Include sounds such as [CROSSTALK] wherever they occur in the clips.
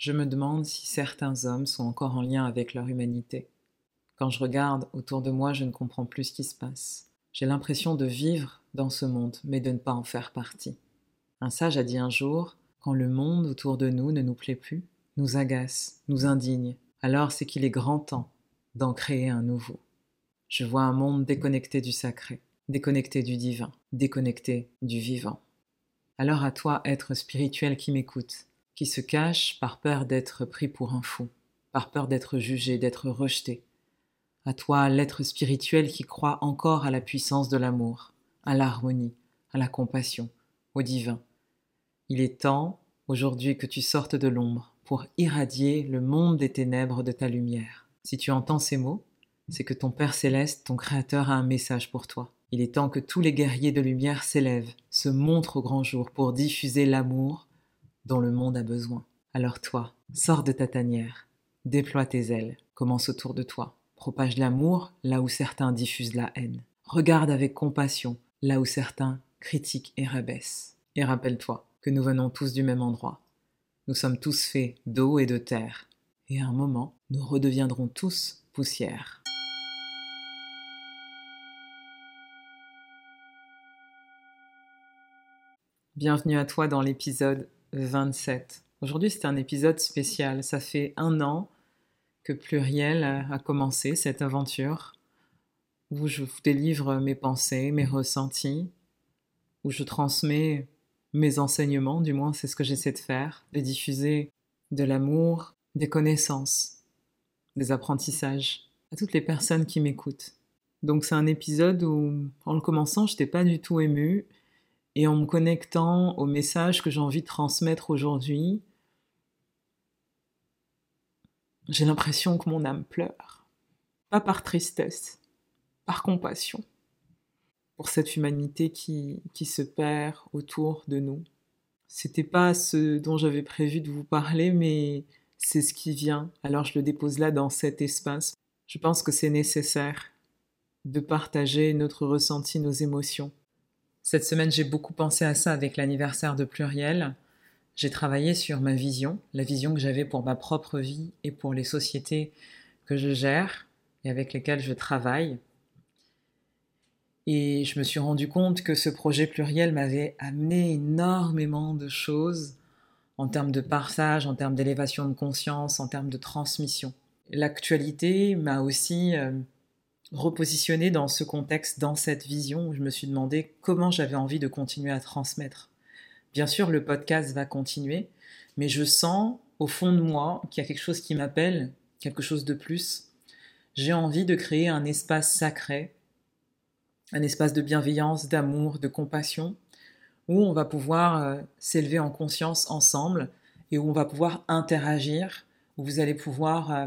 je me demande si certains hommes sont encore en lien avec leur humanité. Quand je regarde autour de moi, je ne comprends plus ce qui se passe. J'ai l'impression de vivre dans ce monde, mais de ne pas en faire partie. Un sage a dit un jour, quand le monde autour de nous ne nous plaît plus, nous agace, nous indigne, alors c'est qu'il est grand temps d'en créer un nouveau. Je vois un monde déconnecté du sacré, déconnecté du divin, déconnecté du vivant. Alors à toi, être spirituel qui m'écoute, qui se cache par peur d'être pris pour un fou, par peur d'être jugé, d'être rejeté. À toi, l'être spirituel qui croit encore à la puissance de l'amour, à l'harmonie, à la compassion, au divin. Il est temps, aujourd'hui, que tu sortes de l'ombre pour irradier le monde des ténèbres de ta lumière. Si tu entends ces mots, c'est que ton Père céleste, ton Créateur, a un message pour toi. Il est temps que tous les guerriers de lumière s'élèvent, se montrent au grand jour pour diffuser l'amour, dont le monde a besoin. Alors toi, sors de ta tanière, déploie tes ailes, commence autour de toi, propage l'amour là où certains diffusent la haine. Regarde avec compassion là où certains critiquent et rabaissent. Et rappelle-toi que nous venons tous du même endroit. Nous sommes tous faits d'eau et de terre. Et à un moment, nous redeviendrons tous poussière. Bienvenue à toi dans l'épisode 27. Aujourd'hui, c'est un épisode spécial. Ça fait un an que Pluriel a commencé cette aventure où je vous délivre mes pensées, mes ressentis, où je transmets mes enseignements, du moins c'est ce que j'essaie de faire, de diffuser de l'amour, des connaissances, des apprentissages à toutes les personnes qui m'écoutent. Donc c'est un épisode où, en le commençant, je n'étais pas du tout émue, et en me connectant au message que j'ai envie de transmettre aujourd'hui, j'ai l'impression que mon âme pleure. Pas par tristesse, par compassion pour cette humanité qui, qui se perd autour de nous. C'était pas ce dont j'avais prévu de vous parler, mais c'est ce qui vient. Alors je le dépose là dans cet espace. Je pense que c'est nécessaire de partager notre ressenti, nos émotions. Cette semaine, j'ai beaucoup pensé à ça avec l'anniversaire de Pluriel. J'ai travaillé sur ma vision, la vision que j'avais pour ma propre vie et pour les sociétés que je gère et avec lesquelles je travaille. Et je me suis rendu compte que ce projet pluriel m'avait amené énormément de choses en termes de partage, en termes d'élévation de conscience, en termes de transmission. L'actualité m'a aussi repositionné dans ce contexte, dans cette vision, où je me suis demandé comment j'avais envie de continuer à transmettre. Bien sûr, le podcast va continuer, mais je sens au fond de moi qu'il y a quelque chose qui m'appelle, quelque chose de plus. J'ai envie de créer un espace sacré, un espace de bienveillance, d'amour, de compassion, où on va pouvoir euh, s'élever en conscience ensemble et où on va pouvoir interagir, où vous allez pouvoir euh,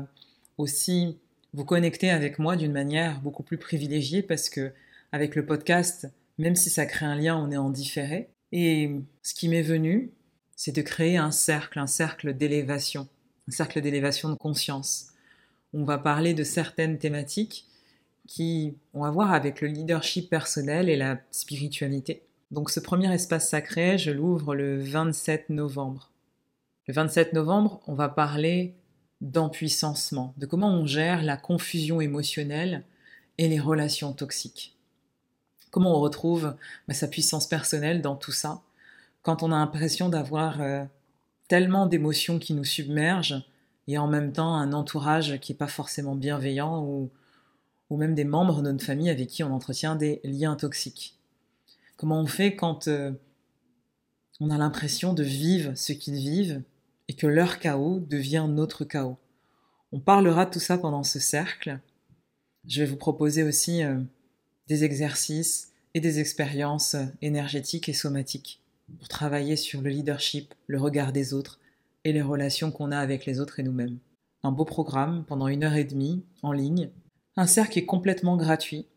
aussi vous connecter avec moi d'une manière beaucoup plus privilégiée parce que avec le podcast, même si ça crée un lien, on est en différé. Et ce qui m'est venu, c'est de créer un cercle, un cercle d'élévation, un cercle d'élévation de conscience. On va parler de certaines thématiques qui ont à voir avec le leadership personnel et la spiritualité. Donc ce premier espace sacré, je l'ouvre le 27 novembre. Le 27 novembre, on va parler d'empuissancement, de comment on gère la confusion émotionnelle et les relations toxiques. Comment on retrouve bah, sa puissance personnelle dans tout ça, quand on a l'impression d'avoir euh, tellement d'émotions qui nous submergent et en même temps un entourage qui n'est pas forcément bienveillant ou, ou même des membres de notre famille avec qui on entretient des liens toxiques. Comment on fait quand euh, on a l'impression de vivre ce qu'ils vivent et que leur chaos devient notre chaos. On parlera de tout ça pendant ce cercle. Je vais vous proposer aussi euh, des exercices et des expériences euh, énergétiques et somatiques pour travailler sur le leadership, le regard des autres et les relations qu'on a avec les autres et nous-mêmes. Un beau programme pendant une heure et demie en ligne. Un cercle est complètement gratuit.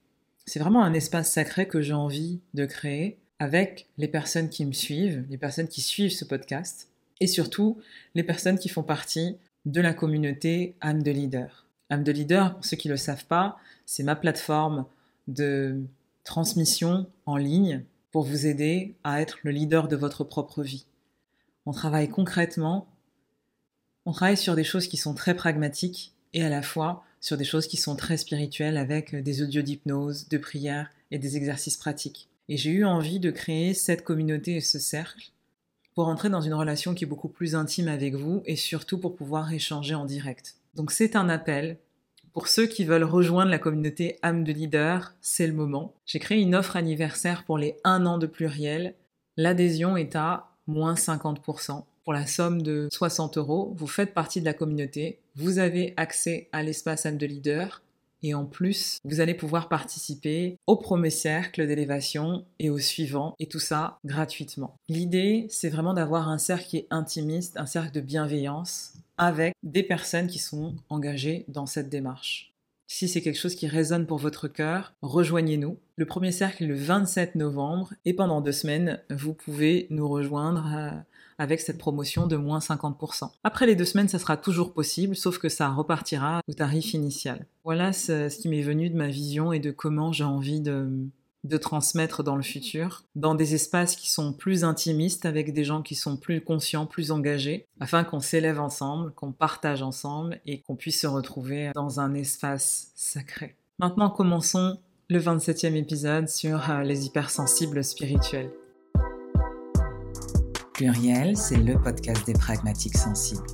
C'est vraiment un espace sacré que j'ai envie de créer avec les personnes qui me suivent, les personnes qui suivent ce podcast et surtout les personnes qui font partie de la communauté âme de leader. âme de leader, pour ceux qui ne le savent pas, c'est ma plateforme de transmission en ligne pour vous aider à être le leader de votre propre vie. On travaille concrètement On travaille sur des choses qui sont très pragmatiques et à la fois sur des choses qui sont très spirituelles avec des audios d'hypnose, de prière et des exercices pratiques. Et j'ai eu envie de créer cette communauté et ce cercle pour entrer dans une relation qui est beaucoup plus intime avec vous et surtout pour pouvoir échanger en direct. Donc c'est un appel. Pour ceux qui veulent rejoindre la communauté âme de leader, c'est le moment. J'ai créé une offre anniversaire pour les 1 an de pluriel. L'adhésion est à moins 50%. Pour la somme de 60 euros, vous faites partie de la communauté, vous avez accès à l'espace âme de leader, et en plus, vous allez pouvoir participer au premier cercle d'élévation et au suivant, et tout ça gratuitement. L'idée, c'est vraiment d'avoir un cercle qui est intimiste, un cercle de bienveillance, avec des personnes qui sont engagées dans cette démarche. Si c'est quelque chose qui résonne pour votre cœur, rejoignez-nous. Le premier cercle est le 27 novembre et pendant deux semaines, vous pouvez nous rejoindre euh, avec cette promotion de moins 50%. Après les deux semaines, ça sera toujours possible, sauf que ça repartira au tarif initial. Voilà ce, qui m'est venu de ma vision et de comment j'ai envie de, de transmettre dans le futur, dans des espaces qui sont plus intimistes, avec des gens qui sont plus conscients, plus engagés, afin qu'on s'élève ensemble, qu'on partage ensemble et qu'on puisse se retrouver dans un espace sacré. Maintenant, commençons le 27e épisode sur euh, les hypersensibles spirituels. Pluriel, c'est le podcast des pragmatiques sensibles,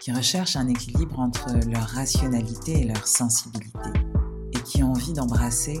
qui recherchent un équilibre entre leur rationalité et leur sensibilité, et qui ont envie d'embrasser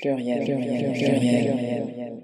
Pluriel, pluriel, pluriel,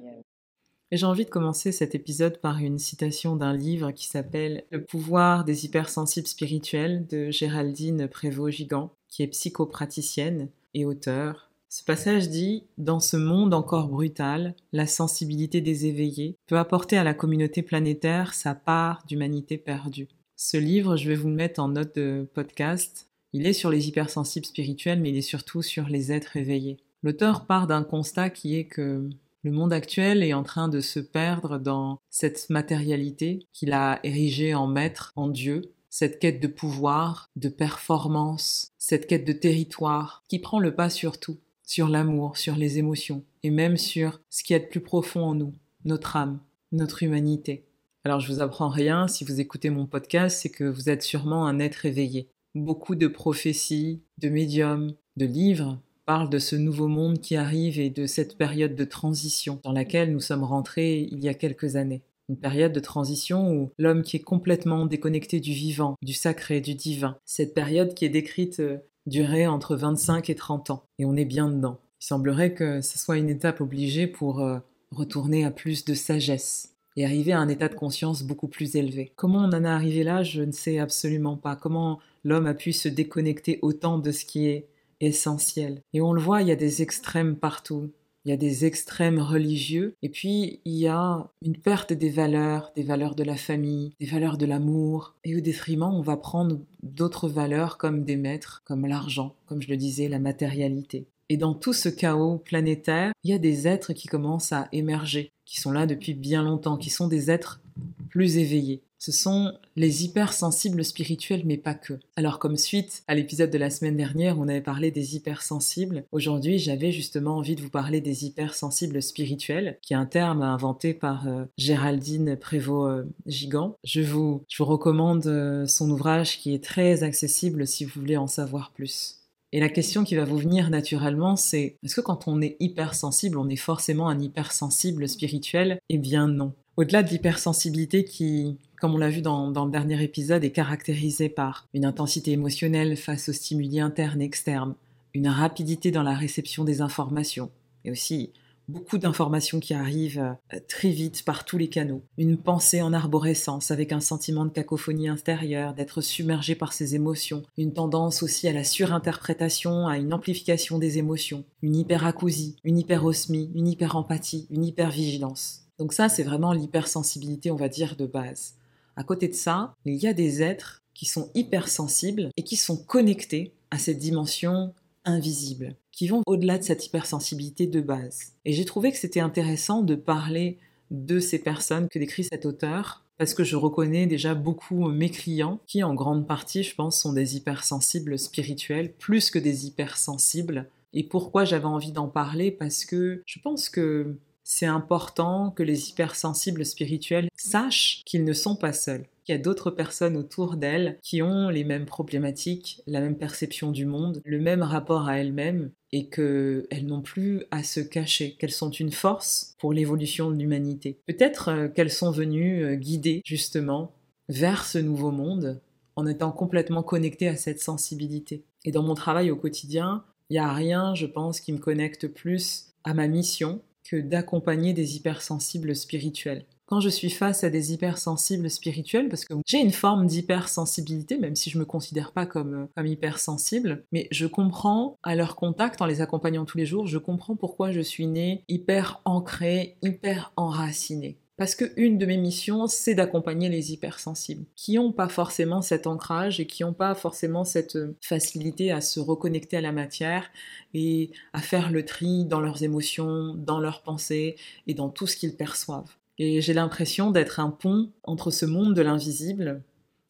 Et j'ai envie de commencer cet épisode par une citation d'un livre qui s'appelle Le pouvoir des hypersensibles spirituels de Géraldine Prévost-Gigant, qui est psychopraticienne et auteure ce passage dit Dans ce monde encore brutal, la sensibilité des éveillés peut apporter à la communauté planétaire sa part d'humanité perdue. Ce livre, je vais vous le mettre en note de podcast. Il est sur les hypersensibles spirituels, mais il est surtout sur les êtres éveillés. L'auteur part d'un constat qui est que le monde actuel est en train de se perdre dans cette matérialité qu'il a érigée en maître, en Dieu, cette quête de pouvoir, de performance, cette quête de territoire, qui prend le pas sur tout sur l'amour, sur les émotions, et même sur ce qui est de plus profond en nous, notre âme, notre humanité. Alors je vous apprends rien, si vous écoutez mon podcast, c'est que vous êtes sûrement un être éveillé. Beaucoup de prophéties, de médiums, de livres parlent de ce nouveau monde qui arrive et de cette période de transition dans laquelle nous sommes rentrés il y a quelques années. Une période de transition où l'homme qui est complètement déconnecté du vivant, du sacré, du divin. Cette période qui est décrite euh, durer entre 25 et 30 ans. Et on est bien dedans. Il semblerait que ce soit une étape obligée pour euh, retourner à plus de sagesse et arriver à un état de conscience beaucoup plus élevé. Comment on en est arrivé là, je ne sais absolument pas. Comment l'homme a pu se déconnecter autant de ce qui est essentiel. Et on le voit, il y a des extrêmes partout il y a des extrêmes religieux, et puis il y a une perte des valeurs, des valeurs de la famille, des valeurs de l'amour, et au détriment, on va prendre d'autres valeurs comme des maîtres, comme l'argent, comme je le disais, la matérialité. Et dans tout ce chaos planétaire, il y a des êtres qui commencent à émerger, qui sont là depuis bien longtemps, qui sont des êtres plus éveillés, ce sont les hypersensibles spirituels, mais pas que. Alors comme suite à l'épisode de la semaine dernière, on avait parlé des hypersensibles. Aujourd'hui, j'avais justement envie de vous parler des hypersensibles spirituels, qui est un terme inventé par euh, Géraldine Prévost-Gigant. je, vous, je vous recommande euh, son ouvrage qui est très accessible si vous voulez en savoir plus. Et la question qui va vous venir naturellement, c'est est-ce que quand on est hypersensible, on est forcément un hypersensible spirituel? Eh bien non. Au-delà de l'hypersensibilité qui, comme on l'a vu dans, le dernier épisode, est caractérisée par une intensité émotionnelle face aux stimuli internes et externes, une rapidité dans la réception des informations, et aussi beaucoup d'informations qui arrivent euh, très vite par tous les canaux, une pensée en arborescence avec un sentiment de cacophonie intérieure, d'être submergé par ses émotions, une tendance aussi à la surinterprétation, à une amplification des émotions, une hyperacousie, une hyperosmie, une hyperempathie, une hypervigilance. Donc ça, c'est vraiment l'hypersensibilité, on va dire, de base. à côté de ça, il y a des êtres qui sont hypersensibles et qui sont connectés à cette dimension invisible, qui vont au-delà de cette hypersensibilité de base. Et j'ai trouvé que c'était intéressant de parler de ces personnes que décrit cet auteur, parce que je reconnais déjà beaucoup mes clients, qui en grande partie, je pense, sont des hypersensibles spirituels, plus que des hypersensibles. Et pourquoi j'avais envie d'en parler? Parce que je pense que c'est important que les hypersensibles spirituels sachent qu'ils ne sont pas seuls qu'il y a d'autres personnes autour d'elles qui ont les mêmes problématiques, la même perception du monde, le même rapport à elles-mêmes et qu'elles n'ont plus à se cacher, qu'elles sont une force pour l'évolution de l'humanité. Peut-être euh, qu'elles sont venues euh, guider justement vers ce nouveau monde en étant complètement connectées à cette sensibilité. Et dans mon travail au quotidien, il n'y a rien, je pense, qui me connecte plus à ma mission que d'accompagner des hypersensibles spirituels quand je suis face à des hypersensibles spirituels, parce que j'ai une forme d'hypersensibilité, même si je me considère pas comme, euh, comme hypersensible, mais je comprends à leur contact, en les accompagnant tous les jours, je comprends pourquoi je suis née hyper ancrée, hyper enracinée. Parce que une de mes missions, c'est d'accompagner les hypersensibles, qui n'ont pas forcément cet ancrage et qui n'ont pas forcément cette euh, facilité à se reconnecter à la matière et à faire le tri dans leurs émotions, dans leurs pensées et dans tout ce qu'ils perçoivent. Et j'ai l'impression d'être un pont entre ce monde de l'invisible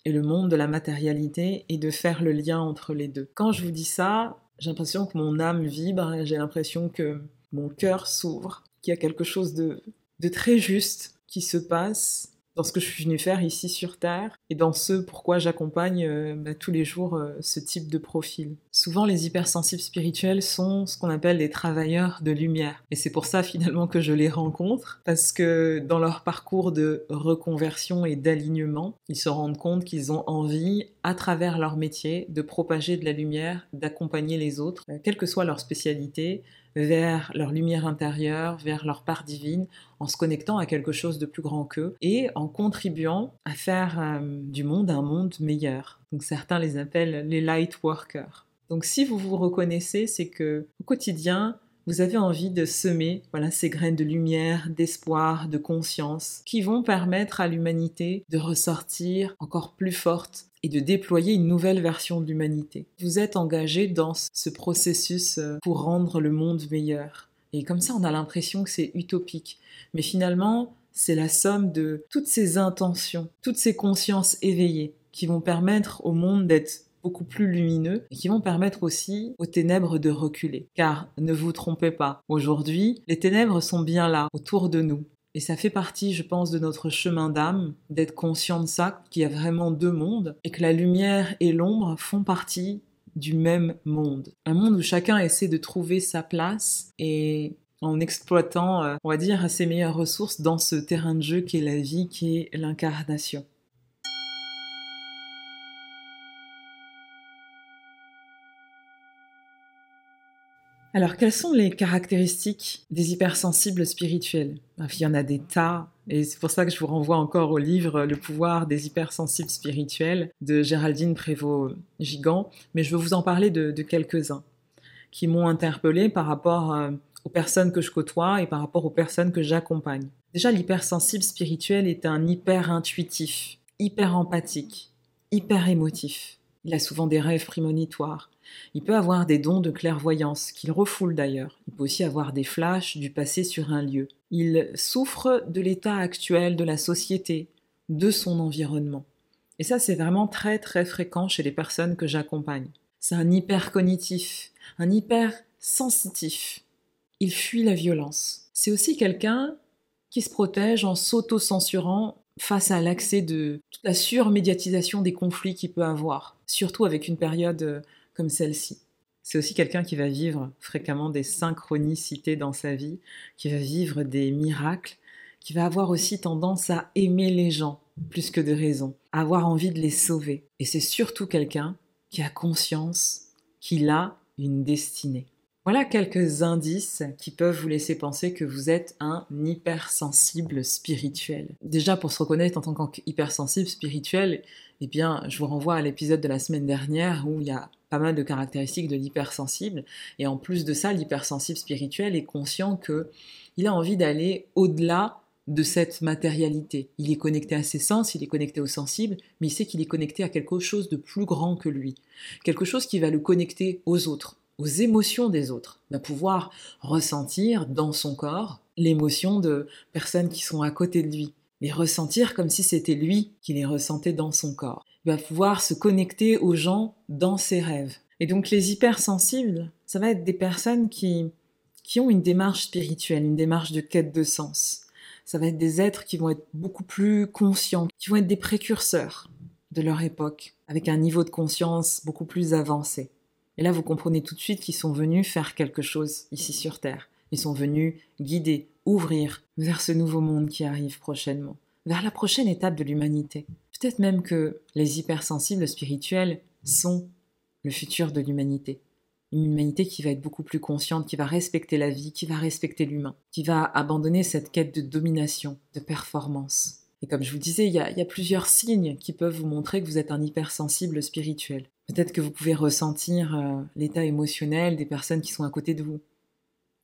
et le monde de la matérialité et de faire le lien entre les deux. Quand je vous dis ça, j'ai l'impression que mon âme vibre, j'ai l'impression que mon cœur s'ouvre, qu'il y a quelque chose de, de très juste qui se passe dans ce que je suis venue faire ici sur Terre et dans ce pourquoi j'accompagne euh, bah, tous les jours euh, ce type de profil. Souvent, les hypersensibles spirituels sont ce qu'on appelle des travailleurs de lumière. Et c'est pour ça finalement que je les rencontre, parce que dans leur parcours de reconversion et d'alignement, ils se rendent compte qu'ils ont envie, à travers leur métier, de propager de la lumière, d'accompagner les autres, euh, quelle que soit leur spécialité, vers leur lumière intérieure, vers leur part divine, en se connectant à quelque chose de plus grand qu'eux et en contribuant à faire euh, du monde un monde meilleur. Donc certains les appellent les light workers. Donc si vous vous reconnaissez, c'est que au quotidien, vous avez envie de semer voilà ces graines de lumière, d'espoir, de conscience qui vont permettre à l'humanité de ressortir encore plus forte et de déployer une nouvelle version de l'humanité. Vous êtes engagé dans ce processus euh, pour rendre le monde meilleur. Et comme ça, on a l'impression que c'est utopique. Mais finalement, c'est la somme de toutes ces intentions, toutes ces consciences éveillées qui vont permettre au monde d'être beaucoup plus lumineux et qui vont permettre aussi aux ténèbres de reculer. Car ne vous trompez pas, aujourd'hui, les ténèbres sont bien là, autour de nous. Et ça fait partie, je pense, de notre chemin d'âme, d'être conscient de ça, qu'il y a vraiment deux mondes, et que la lumière et l'ombre font partie du même monde. Un monde où chacun essaie de trouver sa place et en exploitant, euh, on va dire, ses meilleures ressources dans ce terrain de jeu qui est la vie, qui est l'incarnation. Alors, quelles sont les caractéristiques des hypersensibles spirituels? Il y en a des tas, et c'est pour ça que je vous renvoie encore au livre Le pouvoir des hypersensibles spirituels de Géraldine Prévost-Gigant, mais je vais vous en parler de, quelques-uns qui m'ont interpellé par rapport euh, aux personnes que je côtoie et par rapport aux personnes que j'accompagne. Déjà, l'hypersensible spirituel est un hyper intuitif, hyper empathique, hyper émotif. Il a souvent des rêves prémonitoires. Il peut avoir des dons de clairvoyance, qu'il refoule d'ailleurs. Il peut aussi avoir des flashs du passé sur un lieu. Il souffre de l'état actuel de la société, de son environnement. Et ça, c'est vraiment très très fréquent chez les personnes que j'accompagne. C'est un hyper cognitif, un hyper sensitif. Il fuit la violence. C'est aussi quelqu'un qui se protège en s'auto-censurant face à l'accès de toute la surmédiatisation des conflits qu'il peut avoir, surtout avec une période comme celle-ci. C'est aussi quelqu'un qui va vivre fréquemment des synchronicités dans sa vie, qui va vivre des miracles, qui va avoir aussi tendance à aimer les gens plus que de raison, à avoir envie de les sauver. Et c'est surtout quelqu'un qui a conscience qu'il a une destinée. Voilà quelques indices qui peuvent vous laisser penser que vous êtes un hypersensible spirituel. Déjà, pour se reconnaître en tant qu'hypersensible spirituel, eh bien, je vous renvoie à l'épisode de la semaine dernière où il y a pas mal de caractéristiques de l'hypersensible. Et en plus de ça, l'hypersensible spirituel est conscient que il a envie d'aller au-delà de cette matérialité. Il est connecté à ses sens, il est connecté au sensible, mais il sait qu'il est connecté à quelque chose de plus grand que lui. Quelque chose qui va le connecter aux autres, aux émotions des autres. Va pouvoir ressentir dans son corps l'émotion de personnes qui sont à côté de lui. Les ressentir comme si c'était lui qui les ressentait dans son corps. Il va pouvoir se connecter aux gens dans ses rêves. Et donc les hypersensibles, ça va être des personnes qui, qui ont une démarche spirituelle, une démarche de quête de sens ça va être des êtres qui vont être beaucoup plus conscients, qui vont être des précurseurs de leur époque, avec un niveau de conscience beaucoup plus avancé. Et là, vous comprenez tout de suite qu'ils sont venus faire quelque chose ici sur Terre. Ils sont venus guider, ouvrir vers ce nouveau monde qui arrive prochainement, vers la prochaine étape de l'humanité. Peut-être même que les hypersensibles spirituels sont le futur de l'humanité une humanité qui va être beaucoup plus consciente, qui va respecter la vie, qui va respecter l'humain, qui va abandonner cette quête de domination, de performance. Et comme je vous disais, il y, a, plusieurs signes qui peuvent vous montrer que vous êtes un hypersensible spirituel. Peut-être que vous pouvez ressentir euh, l'état émotionnel des personnes qui sont à côté de vous.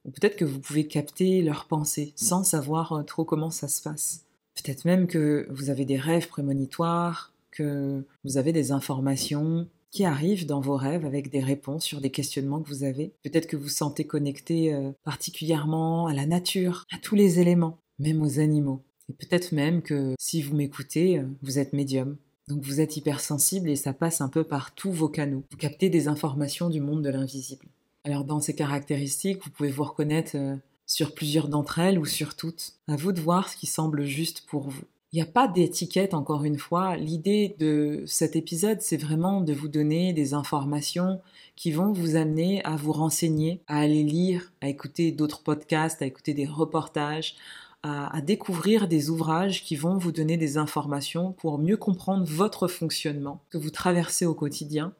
Ou peut-être que vous pouvez capter leurs pensées sans savoir euh, trop comment ça se passe. Peut-être même que vous avez des rêves prémonitoires, que vous avez des informations qui arrivent dans vos rêves avec des réponses sur des questionnements que vous avez. Peut-être que vous sentez connecté euh, particulièrement à la nature, à tous les éléments, même aux animaux. Et peut-être même que si vous m'écoutez, vous êtes médium. Donc vous êtes hypersensible et ça passe un peu par tous vos canaux. Vous captez des informations du monde de l'invisible. Alors dans ces caractéristiques, vous pouvez vous reconnaître euh, sur plusieurs d'entre elles ou sur toutes. À vous de voir ce qui semble juste pour vous. Il n'y a pas d'étiquette, encore une fois. L'idée de cet épisode, c'est vraiment de vous donner des informations qui vont vous amener à vous renseigner, à aller lire, à écouter d'autres podcasts, à écouter des reportages, à, découvrir des ouvrages qui vont vous donner des informations pour mieux comprendre votre fonctionnement que vous traversez au quotidien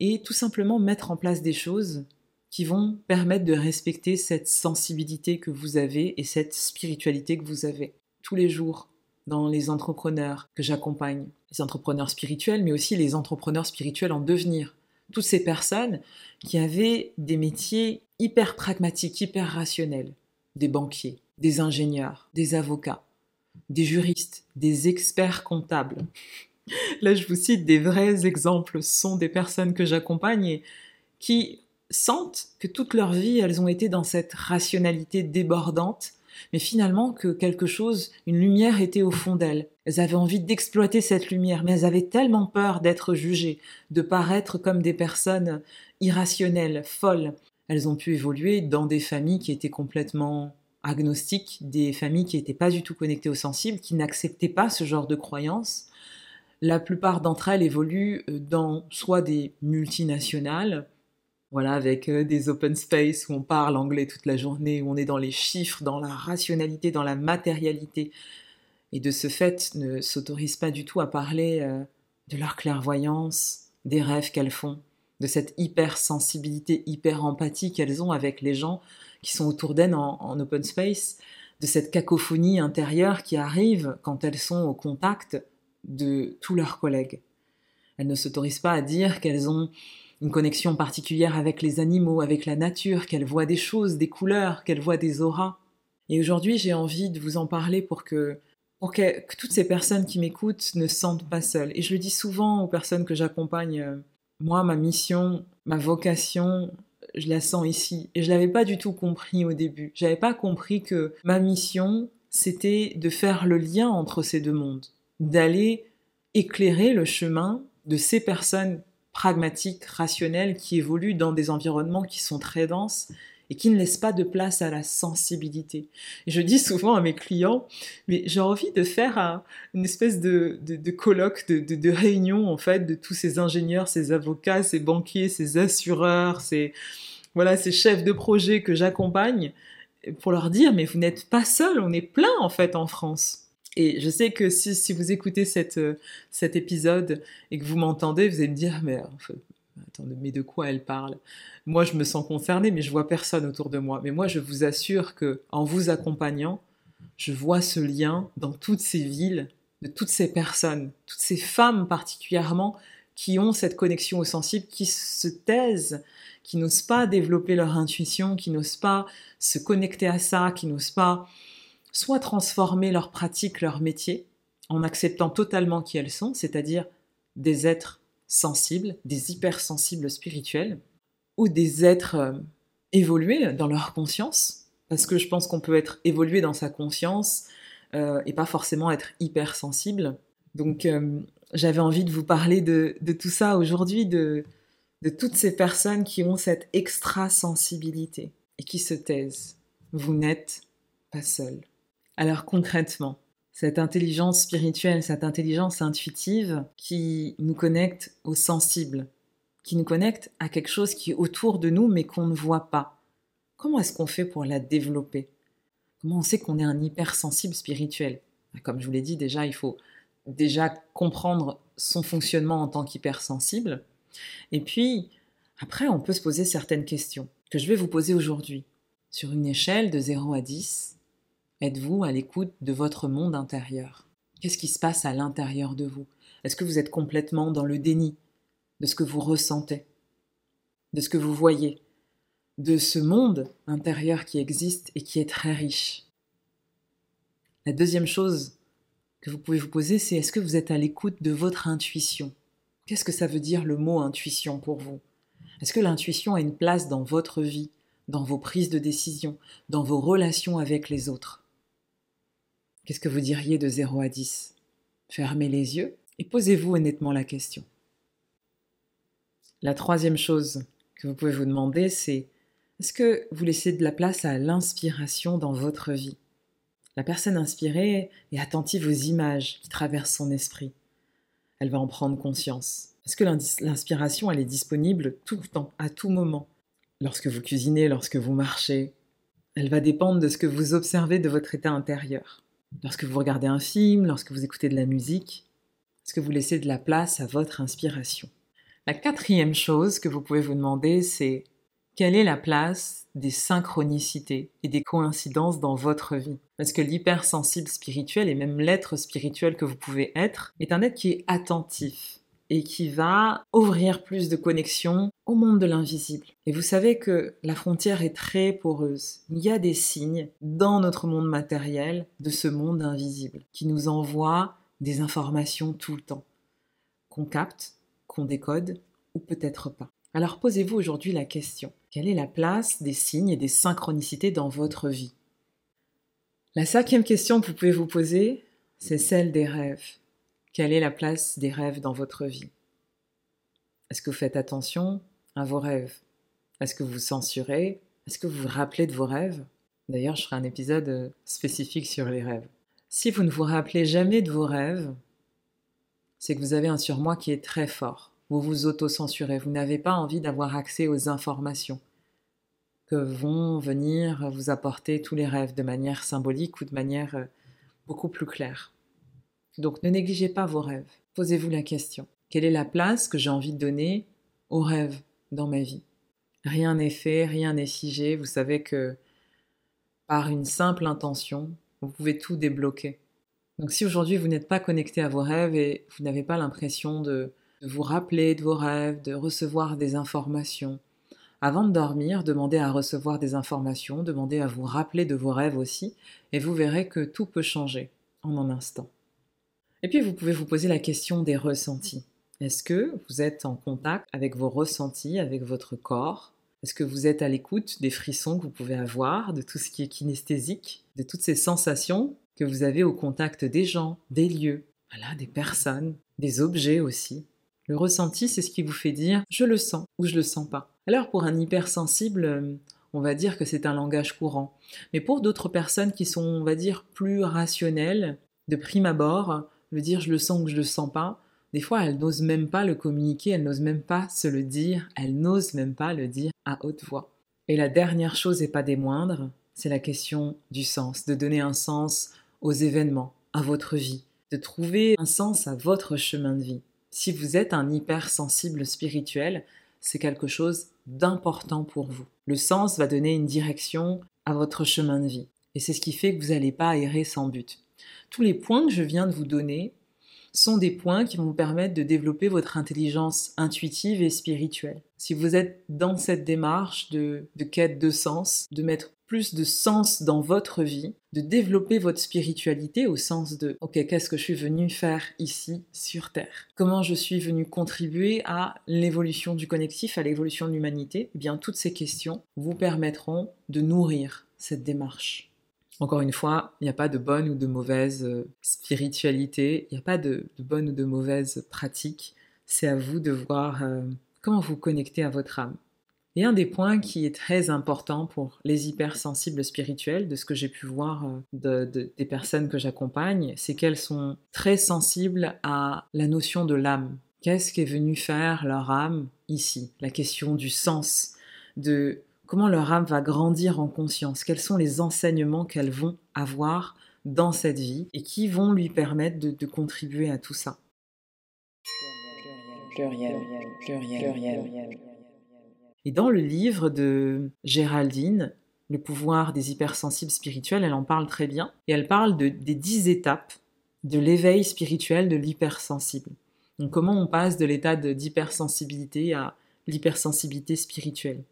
et tout simplement mettre en place des choses qui vont permettre de respecter cette sensibilité que vous avez et cette spiritualité que vous avez tous les jours dans les entrepreneurs que j'accompagne, les entrepreneurs spirituels, mais aussi les entrepreneurs spirituels en devenir. Toutes ces personnes qui avaient des métiers hyper pragmatiques, hyper rationnels, des banquiers, des ingénieurs, des avocats, des juristes, des experts comptables. [LAUGHS] Là, je vous cite des vrais exemples, ce sont des personnes que j'accompagne et qui sentent que toute leur vie, elles ont été dans cette rationalité débordante mais finalement que quelque chose, une lumière était au fond d'elles. Elles avaient envie d'exploiter cette lumière, mais elles avaient tellement peur d'être jugées, de paraître comme des personnes irrationnelles, folles. Elles ont pu évoluer dans des familles qui étaient complètement agnostiques, des familles qui n'étaient pas du tout connectées aux sensibles, qui n'acceptaient pas ce genre de croyances. La plupart d'entre elles évoluent dans soit des multinationales, voilà, avec euh, des open space où on parle anglais toute la journée, où on est dans les chiffres, dans la rationalité, dans la matérialité, et de ce fait ne s'autorisent pas du tout à parler euh, de leur clairvoyance, des rêves qu'elles font, de cette hypersensibilité, hyper-empathie qu'elles ont avec les gens qui sont autour d'elles en open space, de cette cacophonie intérieure qui arrive quand elles sont au contact de tous leurs collègues. Elles ne s'autorisent pas à dire qu'elles ont une connexion particulière avec les animaux, avec la nature, qu'elle voit des choses, des couleurs, qu'elle voit des auras. Et aujourd'hui, j'ai envie de vous en parler pour que, pour que, toutes ces personnes qui m'écoutent ne se sentent pas seules. Et je le dis souvent aux personnes que j'accompagne, euh, moi, ma mission, ma vocation, je la sens ici. Et je l'avais pas du tout compris au début. J'avais pas compris que ma mission, c'était de faire le lien entre ces deux mondes, d'aller éclairer le chemin de ces personnes pragmatique, rationnel, qui évolue dans des environnements qui sont très denses et qui ne laissent pas de place à la sensibilité. Je dis souvent à mes clients, mais j'ai envie de faire une espèce de, de, colloque, de, de, réunion en fait de tous ces ingénieurs, ces avocats, ces banquiers, ces assureurs, ces voilà ces chefs de projet que j'accompagne pour leur dire mais vous n'êtes pas seuls, on est plein en fait en France. Et je sais que si, si vous écoutez euh, cet épisode et que vous m'entendez, vous allez me dire, mais, attendez, mais de quoi elle parle? Moi, je me sens concernée, mais je vois personne autour de moi. Mais moi, je vous assure que en vous accompagnant, je vois ce lien dans toutes ces villes, de toutes ces personnes, toutes ces femmes particulièrement, qui ont cette connexion au sensible, qui se taisent, qui n'osent pas développer leur intuition, qui n'osent pas se connecter à ça, qui n'osent pas soit transformer leur pratique, leur métier, en acceptant totalement qui elles sont, c'est-à-dire des êtres sensibles, des hypersensibles spirituels, ou des êtres euh, évolués dans leur conscience, parce que je pense qu'on peut être évolué dans sa conscience euh, et pas forcément être hypersensible. Donc euh, j'avais envie de vous parler de, tout ça aujourd'hui, de, de toutes ces personnes qui ont cette extra-sensibilité et qui se taisent. Vous n'êtes pas seul. Alors concrètement, cette intelligence spirituelle, cette intelligence intuitive qui nous connecte au sensible, qui nous connecte à quelque chose qui est autour de nous mais qu'on ne voit pas. Comment est-ce qu'on fait pour la développer? Comment on sait qu'on est un hypersensible spirituel? Comme je vous l'ai dit déjà, il faut déjà comprendre son fonctionnement en tant qu'hypersensible. Et puis, après, on peut se poser certaines questions que je vais vous poser aujourd'hui. Sur une échelle de 0 à 10, êtes-vous à l'écoute de votre monde intérieur? Qu'est-ce qui se passe à l'intérieur de vous? Est-ce que vous êtes complètement dans le déni de ce que vous ressentez, de ce que vous voyez, de ce monde intérieur qui existe et qui est très riche? La deuxième chose que vous pouvez vous poser, c'est est-ce que vous êtes à l'écoute de votre intuition? Qu'est-ce que ça veut dire le mot intuition pour vous? Est-ce que l'intuition a une place dans votre vie, dans vos prises de décision, dans vos relations avec les autres? Qu'est-ce que vous diriez de 0 à 10 Fermez les yeux et posez-vous honnêtement la question. La troisième chose que vous pouvez vous demander, c'est est-ce que vous laissez de la place à l'inspiration dans votre vie? La personne inspirée est attentive aux images qui traversent son esprit. Elle va en prendre conscience. Est-ce que l'inspiration, elle est disponible tout le temps, à tout moment? Lorsque vous cuisinez, lorsque vous marchez. Elle va dépendre de ce que vous observez de votre état intérieur. Lorsque vous regardez un film, lorsque vous écoutez de la musique, est-ce que vous laissez de la place à votre inspiration? La quatrième chose que vous pouvez vous demander, c'est quelle est la place des synchronicités et des coïncidences dans votre vie? Parce que l'hypersensible spirituel et même l'être spirituel que vous pouvez être est un être qui est attentif et qui va ouvrir plus de connexions au monde de l'invisible. Et vous savez que la frontière est très poreuse. Il y a des signes dans notre monde matériel de ce monde invisible qui nous envoie des informations tout le temps, qu'on capte qu'on décode ou peut-être pas. Alors posez-vous aujourd'hui la question, quelle est la place des signes et des synchronicités dans votre vie? La cinquième question que vous pouvez vous poser, c'est celle des rêves. Quelle est la place des rêves dans votre vie? Est-ce que vous faites attention à vos rêves? Est-ce que vous censurez? Est-ce que vous vous rappelez de vos rêves? D'ailleurs, je ferai un épisode spécifique sur les rêves. Si vous ne vous rappelez jamais de vos rêves, c'est que vous avez un surmoi qui est très fort. Vous vous auto-censurez, vous n'avez pas envie d'avoir accès aux informations que vont venir vous apporter tous les rêves de manière symbolique ou de manière euh, beaucoup plus claire. Donc ne négligez pas vos rêves. Posez-vous la question. Quelle est la place que j'ai envie de donner aux rêves dans ma vie? Rien n'est fait, rien n'est figé. Vous savez que par une simple intention, vous pouvez tout débloquer. Donc si aujourd'hui vous n'êtes pas connecté à vos rêves et vous n'avez pas l'impression de, vous rappeler de vos rêves, de recevoir des informations, avant de dormir, demandez à recevoir des informations, demandez à vous rappeler de vos rêves aussi, et vous verrez que tout peut changer en un instant. Et puis vous pouvez vous poser la question des ressentis. Est-ce que vous êtes en contact avec vos ressentis, avec votre corps? Est-ce que vous êtes à l'écoute des frissons que vous pouvez avoir, de tout ce qui est kinesthésique, de toutes ces sensations que vous avez au contact des gens, des lieux, voilà, des personnes, des objets aussi? Le ressenti, c'est ce qui vous fait dire je le sens ou je le sens pas. Alors pour un hypersensible, euh, on va dire que c'est un langage courant. Mais pour d'autres personnes qui sont, on va dire, plus rationnelles, de prime abord, le dire je le sens ou je le sens pas, des fois elles n'osent même pas le communiquer, elles n'osent même pas se le dire, elles n'osent même pas le dire à haute voix. Et la dernière chose et pas des moindres, c'est la question du sens, de donner un sens aux événements, à votre vie, de trouver un sens à votre chemin de vie. Si vous êtes un hypersensible spirituel, c'est quelque chose d'important pour vous. Le sens va donner une direction à votre chemin de vie. Et c'est ce qui fait que vous n'allez pas errer sans but. Tous les points que je viens de vous donner sont des points qui vont vous permettre de développer votre intelligence intuitive et spirituelle. Si vous êtes dans cette démarche de, quête de sens, de mettre plus de sens dans votre vie, de développer votre spiritualité au sens de OK, qu'est-ce que je suis venu faire ici sur Terre? Comment je suis venu contribuer à l'évolution du connectif, à l'évolution de l'humanité? Eh bien, toutes ces questions vous permettront de nourrir cette démarche. Encore une fois, il n'y a pas de bonne ou de mauvaise euh, spiritualité, il n'y a pas de, bonne ou de mauvaise pratique. C'est à vous de voir euh, comment vous connecter à votre âme. Et un des points qui est très important pour les hypersensibles spirituels, de ce que j'ai pu voir euh, des personnes que j'accompagne, c'est qu'elles sont très sensibles à la notion de l'âme. Qu'est-ce qui est venu faire leur âme ici? La question du sens, de comment leur âme va grandir en conscience, quels sont les enseignements qu'elles vont avoir dans cette vie et qui vont lui permettre de, contribuer à tout ça? Et dans le livre de Géraldine, Le pouvoir des hypersensibles spirituels, elle en parle très bien. Et elle parle de, des dix étapes de l'éveil spirituel de l'hypersensible. Donc comment on passe de l'état d'hypersensibilité à l'hypersensibilité spirituelle?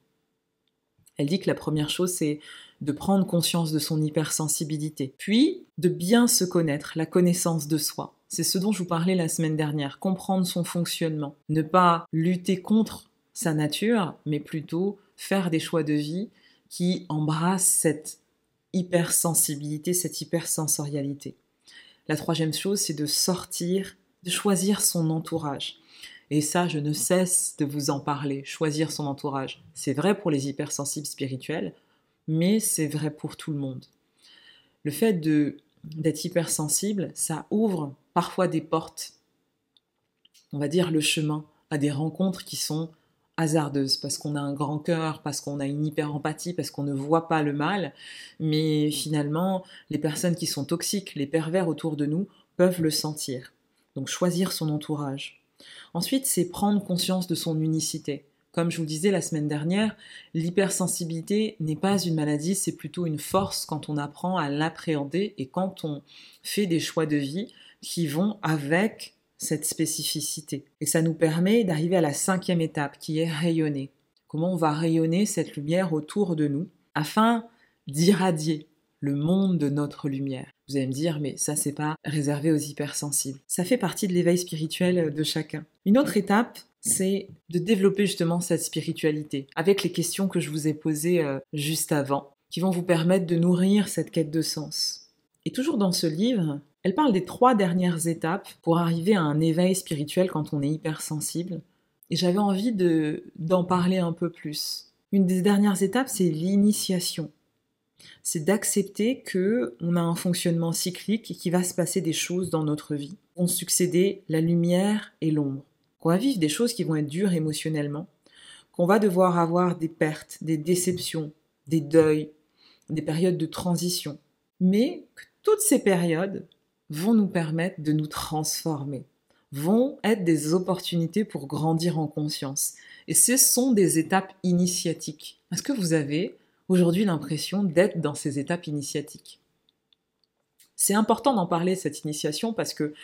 Elle dit que la première chose, c'est de prendre conscience de son hypersensibilité, puis de bien se connaître, la connaissance de soi. C'est ce dont je vous parlais la semaine dernière, comprendre son fonctionnement, ne pas lutter contre sa nature, mais plutôt faire des choix de vie qui embrassent cette hypersensibilité, cette hypersensorialité. La troisième chose, c'est de sortir, de choisir son entourage. Et ça, je ne cesse de vous en parler, choisir son entourage. C'est vrai pour les hypersensibles spirituels, mais c'est vrai pour tout le monde. Le fait d'être hypersensible, ça ouvre parfois des portes, on va dire le chemin à des rencontres qui sont hasardeuse, parce qu'on a un grand cœur, parce qu'on a une hyper-empathie, parce qu'on ne voit pas le mal, mais finalement, les personnes qui sont toxiques, les pervers autour de nous, peuvent le sentir. Donc choisir son entourage. Ensuite, c'est prendre conscience de son unicité. Comme je vous disais la semaine dernière, l'hypersensibilité n'est pas une maladie, c'est plutôt une force quand on apprend à l'appréhender et quand on fait des choix de vie qui vont avec cette spécificité. Et ça nous permet d'arriver à la cinquième étape qui est rayonner. Comment on va rayonner cette lumière autour de nous afin d'irradier le monde de notre lumière. Vous allez me dire, mais ça, c'est pas réservé aux hypersensibles. Ça fait partie de l'éveil spirituel de chacun. Une autre étape, c'est de développer justement cette spiritualité avec les questions que je vous ai posées euh, juste avant, qui vont vous permettre de nourrir cette quête de sens. Et toujours dans ce livre, elle parle des trois dernières étapes pour arriver à un éveil spirituel quand on est hypersensible. Et j'avais envie de, d'en parler un peu plus. Une des dernières étapes, c'est l'initiation. C'est d'accepter que on a un fonctionnement cyclique et qu'il va se passer des choses dans notre vie. Vont succéder la lumière et l'ombre. Qu'on va vivre des choses qui vont être dures émotionnellement. Qu'on va devoir avoir des pertes, des déceptions, des deuils, des périodes de transition. Mais que toutes ces périodes vont nous permettre de nous transformer, vont être des opportunités pour grandir en conscience. Et ce sont des étapes initiatiques. Est-ce que vous avez aujourd'hui l'impression d'être dans ces étapes initiatiques C'est important d'en parler, cette initiation, parce que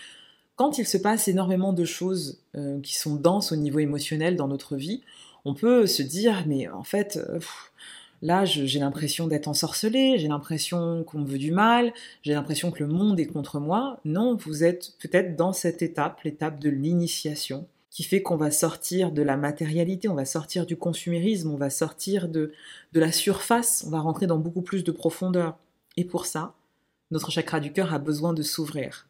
quand il se passe énormément de choses euh, qui sont denses au niveau émotionnel dans notre vie, on peut se dire, mais en fait, euh, Là, j'ai l'impression d'être ensorcelé, j'ai l'impression qu'on me veut du mal, j'ai l'impression que le monde est contre moi. Non, vous êtes peut-être dans cette étape, l'étape de l'initiation, qui fait qu'on va sortir de la matérialité, on va sortir du consumérisme, on va sortir de, de la surface, on va rentrer dans beaucoup plus de profondeur. Et pour ça, notre chakra du cœur a besoin de s'ouvrir.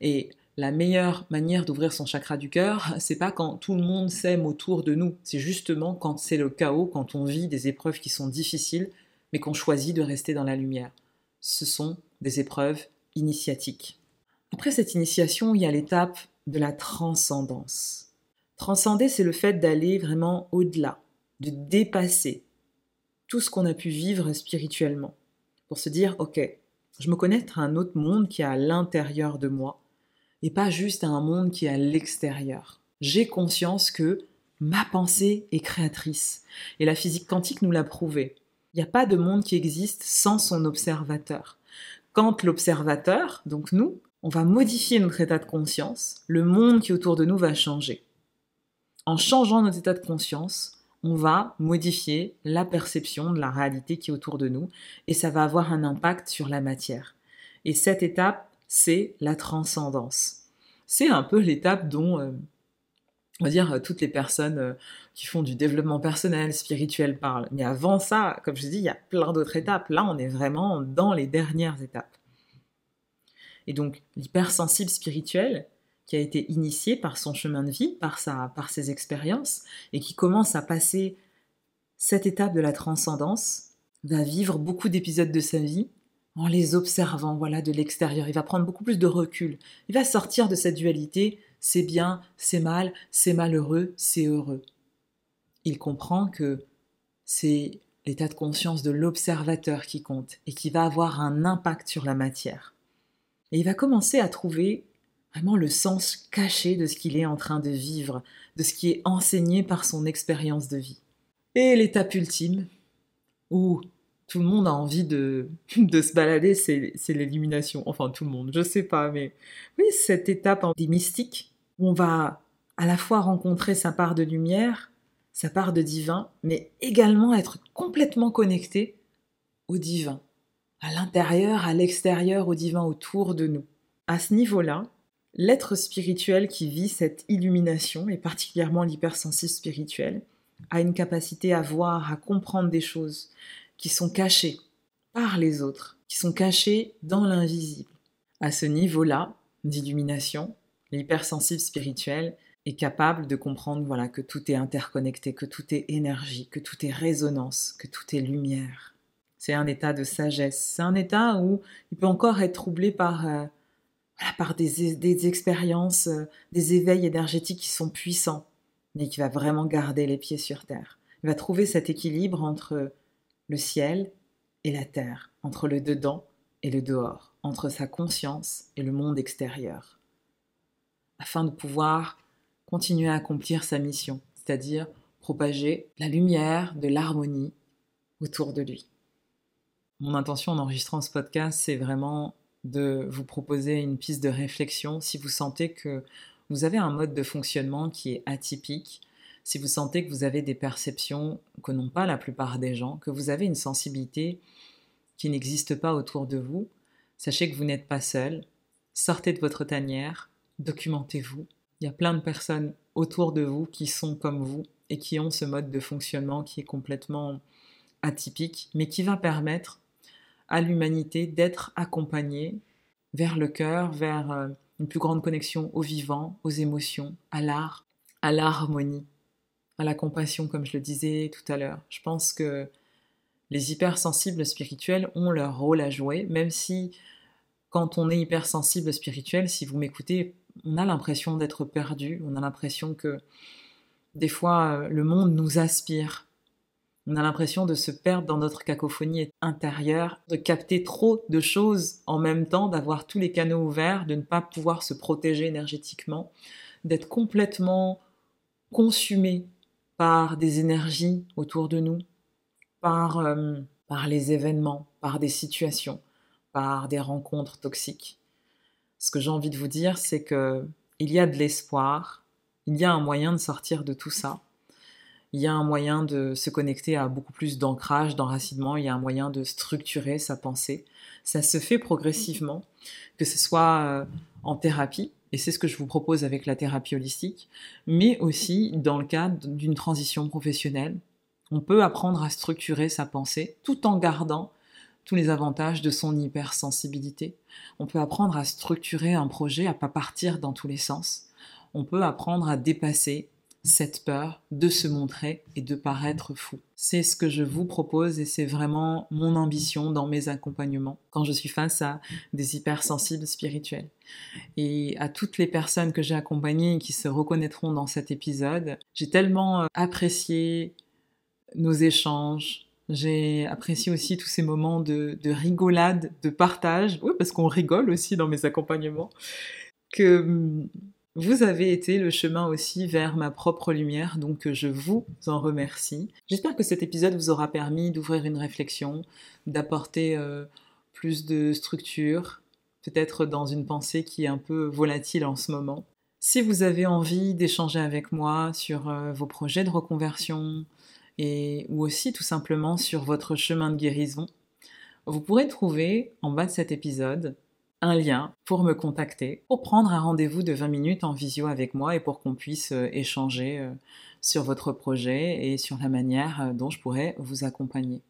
Et la meilleure manière d'ouvrir son chakra du cœur, c'est pas quand tout le monde s'aime autour de nous, c'est justement quand c'est le chaos, quand on vit des épreuves qui sont difficiles, mais qu'on choisit de rester dans la lumière. Ce sont des épreuves initiatiques. Après cette initiation, il y a l'étape de la transcendance. Transcender, c'est le fait d'aller vraiment au-delà, de dépasser tout ce qu'on a pu vivre spirituellement, pour se dire, ok, je me connais à un autre monde qui est à l'intérieur de moi, et pas juste à un monde qui est à l'extérieur. J'ai conscience que ma pensée est créatrice. Et la physique quantique nous l'a prouvé. Il n'y a pas de monde qui existe sans son observateur. Quand l'observateur, donc nous, on va modifier notre état de conscience, le monde qui est autour de nous va changer. En changeant notre état de conscience, on va modifier la perception de la réalité qui est autour de nous et ça va avoir un impact sur la matière. Et cette étape, c'est la transcendance. C'est un peu l'étape dont, euh, on va dire, toutes les personnes euh, qui font du développement personnel, spirituel parlent. Mais avant ça, comme je dis, il y a plein d'autres étapes. Là, on est vraiment dans les dernières étapes. Et donc, l'hypersensible spirituel, qui a été initié par son chemin de vie, par, sa, par ses expériences, et qui commence à passer cette étape de la transcendance, va vivre beaucoup d'épisodes de sa vie en les observant voilà de l'extérieur. Il va prendre beaucoup plus de recul. Il va sortir de cette dualité c'est bien, c'est mal, c'est malheureux, c'est heureux. Il comprend que c'est l'état de conscience de l'observateur qui compte et qui va avoir un impact sur la matière. Et il va commencer à trouver vraiment le sens caché de ce qu'il est en train de vivre, de ce qui est enseigné par son expérience de vie. Et l'étape ultime, où tout le monde a envie de, [LAUGHS] se balader, c'est, l'élimination. Enfin, tout le monde, je sais pas, mais oui, cette étape des mystiques, où on va à la fois rencontrer sa part de lumière, sa part de divin, mais également être complètement connecté au divin, à l'intérieur, à l'extérieur, au divin autour de nous. À ce niveau-là, L'être spirituel qui vit cette illumination, et particulièrement l'hypersensible spirituel, a une capacité à voir, à comprendre des choses qui sont cachées par les autres, qui sont cachées dans l'invisible. À ce niveau-là d'illumination, l'hypersensible spirituel est capable de comprendre voilà que tout est interconnecté, que tout est énergie, que tout est résonance, que tout est lumière. C'est un état de sagesse, c'est un état où il peut encore être troublé par euh, par des, expériences, euh, des éveils énergétiques qui sont puissants, mais qui va vraiment garder les pieds sur terre. Il va trouver cet équilibre entre le ciel et la terre, entre le dedans et le dehors, entre sa conscience et le monde extérieur, afin de pouvoir continuer à accomplir sa mission, c'est-à-dire propager la lumière de l'harmonie autour de lui. Mon intention en enregistrant ce podcast, c'est vraiment de vous proposer une piste de réflexion si vous sentez que vous avez un mode de fonctionnement qui est atypique, si vous sentez que vous avez des perceptions que n'ont pas la plupart des gens, que vous avez une sensibilité qui n'existe pas autour de vous, sachez que vous n'êtes pas seul. Sortez de votre tanière, documentez-vous. Il y a plein de personnes autour de vous qui sont comme vous et qui ont ce mode de fonctionnement qui est complètement atypique, mais qui va permettre à l'humanité d'être accompagnée vers le cœur, vers euh, une plus grande connexion au vivant, aux émotions, à l'art, à l'harmonie, à la compassion, comme je le disais tout à l'heure. Je pense que les hypersensibles spirituels ont leur rôle à jouer, même si quand on est hypersensible spirituel, si vous m'écoutez, on a l'impression d'être perdu, on a l'impression que des fois le monde nous aspire, on a l'impression de se perdre dans notre cacophonie intérieure, de capter trop de choses en même temps, d'avoir tous les canaux ouverts, de ne pas pouvoir se protéger énergétiquement, d'être complètement consumé par des énergies autour de nous, par, euh, par les événements, par des situations, par des rencontres toxiques. Ce que j'ai envie de vous dire, c'est que il y a de l'espoir, il y a un moyen de sortir de tout ça il y a un moyen de se connecter à beaucoup plus d'ancrage, d'enracinement, il y a un moyen de structurer sa pensée. Ça se fait progressivement, que ce soit euh, en thérapie, et c'est ce que je vous propose avec la thérapie holistique, mais aussi dans le cadre d'une transition professionnelle. On peut apprendre à structurer sa pensée tout en gardant tous les avantages de son hypersensibilité. On peut apprendre à structurer un projet, à pas partir dans tous les sens. On peut apprendre à dépasser cette peur de se montrer et de paraître fou. C'est ce que je vous propose et c'est vraiment mon ambition dans mes accompagnements quand je suis face à des hypersensibles spirituels. Et à toutes les personnes que j'ai accompagnées et qui se reconnaîtront dans cet épisode, j'ai tellement euh, apprécié nos échanges, j'ai apprécié aussi tous ces moments de, de rigolade, de partage, oui parce qu'on rigole aussi dans mes accompagnements, que hum, vous avez été le chemin aussi vers ma propre lumière, donc je vous en remercie. J'espère que cet épisode vous aura permis d'ouvrir une réflexion, d'apporter euh, plus de structure, peut-être dans une pensée qui est un peu volatile en ce moment. Si vous avez envie d'échanger avec moi sur euh, vos projets de reconversion, et ou aussi tout simplement sur votre chemin de guérison, vous pourrez trouver en bas de cet épisode un lien pour me contacter, pour prendre un rendez-vous de 20 minutes en visio avec moi et pour qu'on puisse euh, échanger euh, sur votre projet et sur la manière euh, dont je pourrais vous accompagner.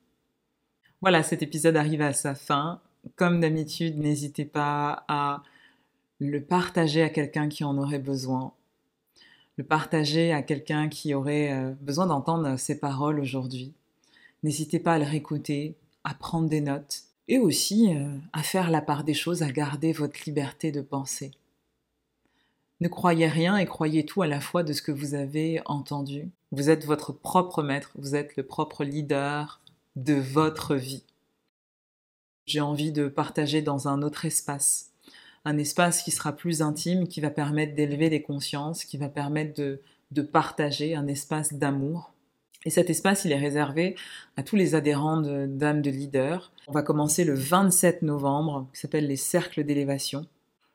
Voilà, cet épisode arrive à sa fin. Comme d'habitude, n'hésitez pas à le partager à quelqu'un qui en aurait besoin, le partager à quelqu'un qui aurait besoin d'entendre ces paroles aujourd'hui. N'hésitez pas à le réécouter, à prendre des notes et aussi euh, à faire la part des choses, à garder votre liberté de penser. Ne croyez rien et croyez tout à la fois de ce que vous avez entendu. Vous êtes votre propre maître, vous êtes le propre leader de votre vie. J'ai envie de partager dans un autre espace, un espace qui sera plus intime, qui va permettre d'élever les consciences, qui va permettre de, de partager un espace d'amour, et cet espace, il est réservé à tous les adhérents d'âmes de, leader. On va commencer le 27 novembre, qui s'appelle les cercles d'élévation.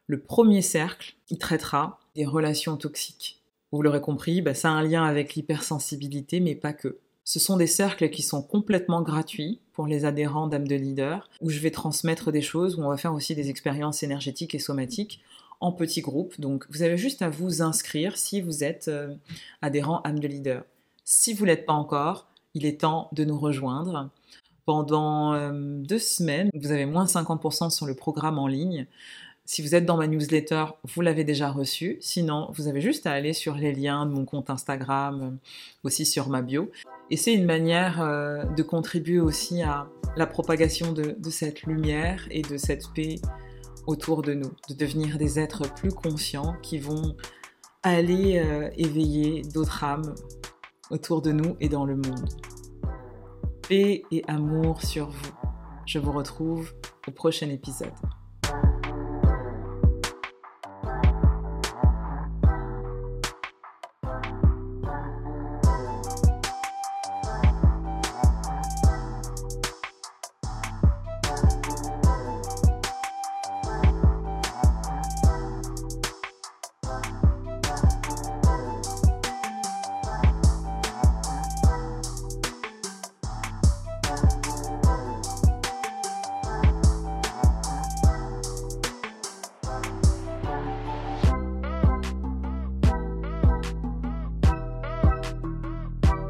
Le premier cercle, il traitera des relations toxiques. Vous l'aurez compris, bah, ça a un lien avec l'hypersensibilité, mais pas que. Ce sont des cercles qui sont complètement gratuits pour les adhérents d'âmes de leader, où je vais transmettre des choses, où on va faire aussi des expériences énergétiques et somatiques en petits groupes. Donc vous avez juste à vous inscrire si vous êtes euh, adhérent âme de leader. Si vous l'êtes pas encore, il est temps de nous rejoindre. Pendant euh, deux semaines, vous avez moins 50% sur le programme en ligne. Si vous êtes dans ma newsletter, vous l'avez déjà reçu. Sinon, vous avez juste à aller sur les liens de mon compte Instagram, euh, aussi sur ma bio. Et c'est une manière euh, de contribuer aussi à la propagation de, cette lumière et de cette paix autour de nous, de devenir des êtres plus conscients qui vont aller éveiller d'autres âmes autour de nous et dans le monde. Paix et amour sur vous. Je vous retrouve au prochain épisode.